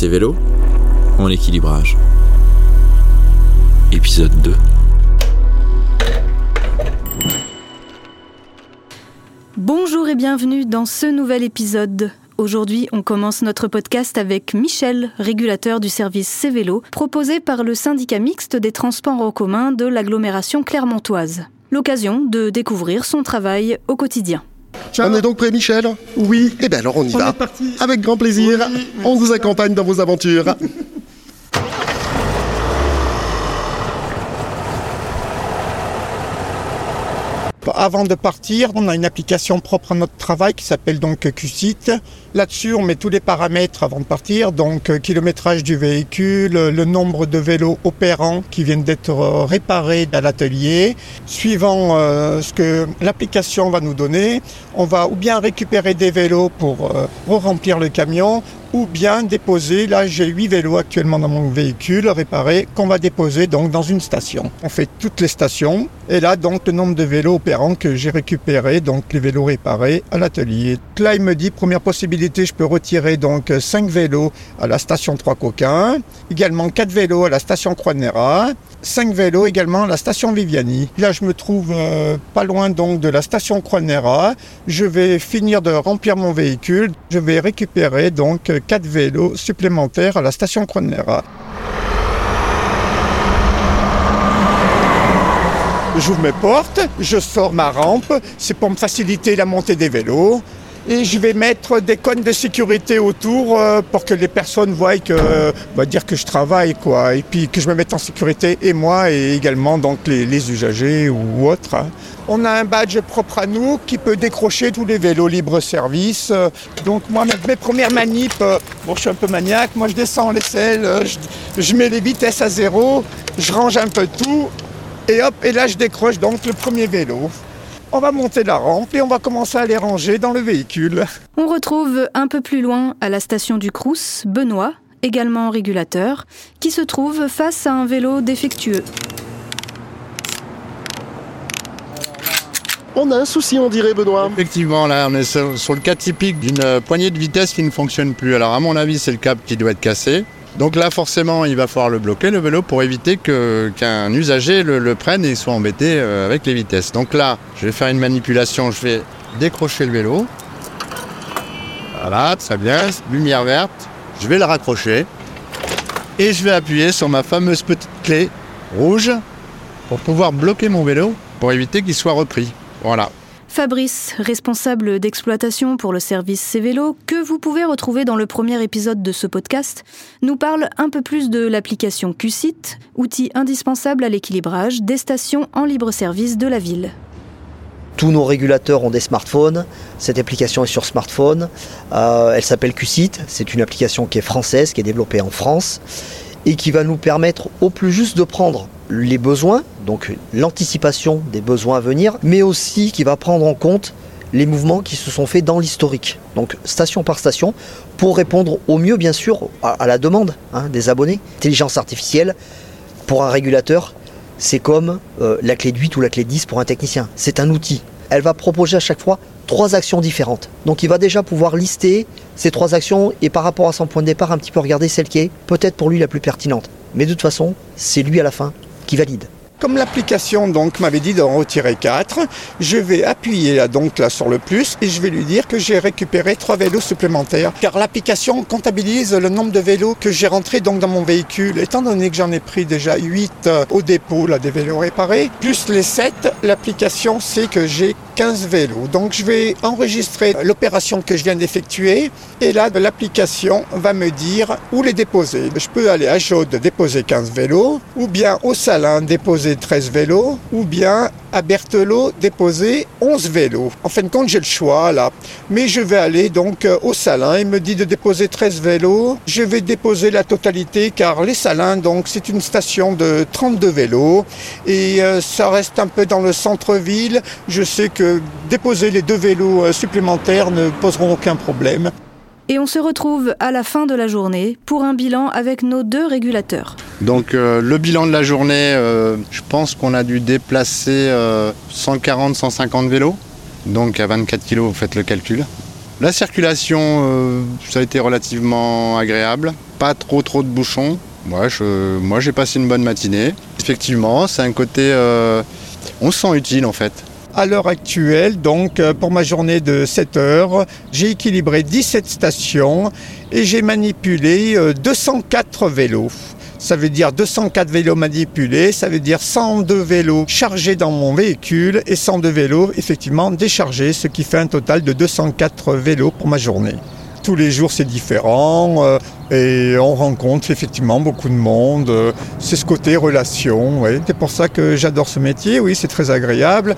Ces vélos en équilibrage. Épisode 2. Bonjour et bienvenue dans ce nouvel épisode. Aujourd'hui, on commence notre podcast avec Michel, régulateur du service C-Vélo, proposé par le syndicat mixte des transports en commun de l'agglomération clermontoise. L'occasion de découvrir son travail au quotidien. On est donc prêt, Michel Oui. Eh bien, alors on y On va. est parti. Avec grand plaisir. Oui, on vous accompagne dans vos aventures. Avant de partir, on a une application propre à notre travail qui s'appelle donc QSIT. Là-dessus, on met tous les paramètres avant de partir, donc euh, kilométrage du véhicule, euh, le nombre de vélos opérants qui viennent d'être euh, réparés à l'atelier. Suivant ce que l'application va nous donner, on va ou bien récupérer des vélos pour remplir le camion, ou bien déposer, là j'ai 8 vélos actuellement dans mon véhicule réparés qu'on va déposer donc dans une station. On fait toutes les stations et là donc le nombre de vélos opérants que j'ai récupérés, donc les vélos réparés à l'atelier. Là il me dit première possibilité je peux retirer donc 5 vélos à la station 3 Coquins, également 4 vélos à la station Croix de Néra, 5 vélos également à la station Viviani. Là je me trouve euh, pas loin donc de la station Croix de Néra. Je vais finir de remplir mon véhicule. Je vais récupérer donc 4 vélos supplémentaires à la station Néra. J'ouvre mes portes, je sors ma rampe, c'est pour me faciliter la montée des vélos. Et je vais mettre des cônes de sécurité autour euh, pour que les personnes voient que, euh, va dire que je travaille, quoi. Et puis que je me mette en sécurité, et moi, et également donc les, usagers ou autres. hein. On a un badge propre à nous qui peut décrocher tous les vélos libre-service. Euh, Donc moi, mes, premières manips, bon, je suis un peu maniaque, moi je descends selles, euh, je, je mets les vitesses à zéro, je range un peu tout, et hop, et là je décroche donc le premier vélo. On va monter la rampe et on va commencer à les ranger dans le véhicule. On retrouve un peu plus loin, à la station du Crous, Benoît, également régulateur, qui se trouve face à un vélo défectueux. On a un souci, on dirait, Benoît. Effectivement, là, on est sur, sur le cas typique d'une euh, poignée de vitesse qui ne fonctionne plus. Alors, à mon avis, c'est le câble qui doit être cassé. Donc là, forcément, il va falloir le bloquer, le vélo, pour éviter que- qu'un usager le, prenne et soit embêté euh, avec les vitesses. Donc là, je vais faire une manipulation. Je vais décrocher le vélo. Voilà, très bien. Lumière verte. Je vais le raccrocher. Et je vais appuyer sur ma fameuse petite clé rouge pour pouvoir bloquer mon vélo pour éviter qu'il soit repris. Voilà. Fabrice, responsable d'exploitation pour le service C-Vélo, que vous pouvez retrouver dans le premier épisode de ce podcast, nous parle un peu plus de l'application QSIT, outil indispensable à l'équilibrage des stations en libre service de la ville. Tous nos régulateurs ont des smartphones. Cette application est sur smartphone. Euh, elle s'appelle QSIT. C'est une application qui est française, qui est développée en France et qui va nous permettre au plus juste de prendre les besoins, donc l'anticipation des besoins à venir, mais aussi qui va prendre en compte les mouvements qui se sont faits dans l'historique, donc station par station, pour répondre au mieux bien sûr à, la demande hein, des abonnés. Intelligence artificielle, pour un régulateur, c'est comme euh, la clé de 8 ou la clé de 10 pour un technicien. C'est un outil. Elle va proposer à chaque fois trois actions différentes. Donc il va déjà pouvoir lister ces trois actions et par rapport à son point de départ un petit peu regarder celle qui est peut-être pour lui la plus pertinente. Mais de toute façon, c'est lui à la fin valide. Comme l'application donc m'avait dit d'en retirer 4, je vais appuyer là donc là sur le plus et je vais lui dire que j'ai récupéré trois vélos supplémentaires car l'application comptabilise le nombre de vélos que j'ai rentrés donc dans mon véhicule. Étant donné que j'en ai pris déjà 8 au dépôt là des vélos réparés plus les 7, l'application sait que j'ai 15 vélos. Donc je vais enregistrer l'opération que je viens d'effectuer et là l'application va me dire où les déposer. Je peux aller à Jaude déposer 15 vélos ou bien au Salin déposer 13 vélos ou bien à Berthelot déposer 11 vélos. En fin de compte, j'ai le choix là. Mais je vais aller donc euh, au Salin. Il me dit de déposer 13 vélos. Je vais déposer la totalité car les Salins, donc c'est une station de 32 vélos et euh, ça reste un peu dans le centre-ville. Je sais que déposer les deux vélos euh, supplémentaires ne poseront aucun problème. Et on se retrouve à la fin de la journée pour un bilan avec nos deux régulateurs. Donc euh, le bilan de la journée, euh, je pense qu'on a dû déplacer 140-150 vélos. Donc à 24 kg, vous faites le calcul. La circulation, euh, ça a été relativement agréable. Pas trop trop de bouchons. Moi, je, moi, j'ai passé une bonne matinée. Effectivement, c'est un côté, euh, on se sent utile en fait. À l'heure actuelle, donc euh, pour ma journée de 7 heures, j'ai équilibré 17 stations et j'ai manipulé euh, 204 vélos. Ça veut dire 204 vélos manipulés, ça veut dire 102 vélos chargés dans mon véhicule et 102 vélos effectivement déchargés, ce qui fait un total de 204 vélos pour ma journée. Tous les jours c'est différent euh, et on rencontre effectivement beaucoup de monde. euh, C'est ce côté relation, c'est pour ça que j'adore ce métier, oui c'est très agréable.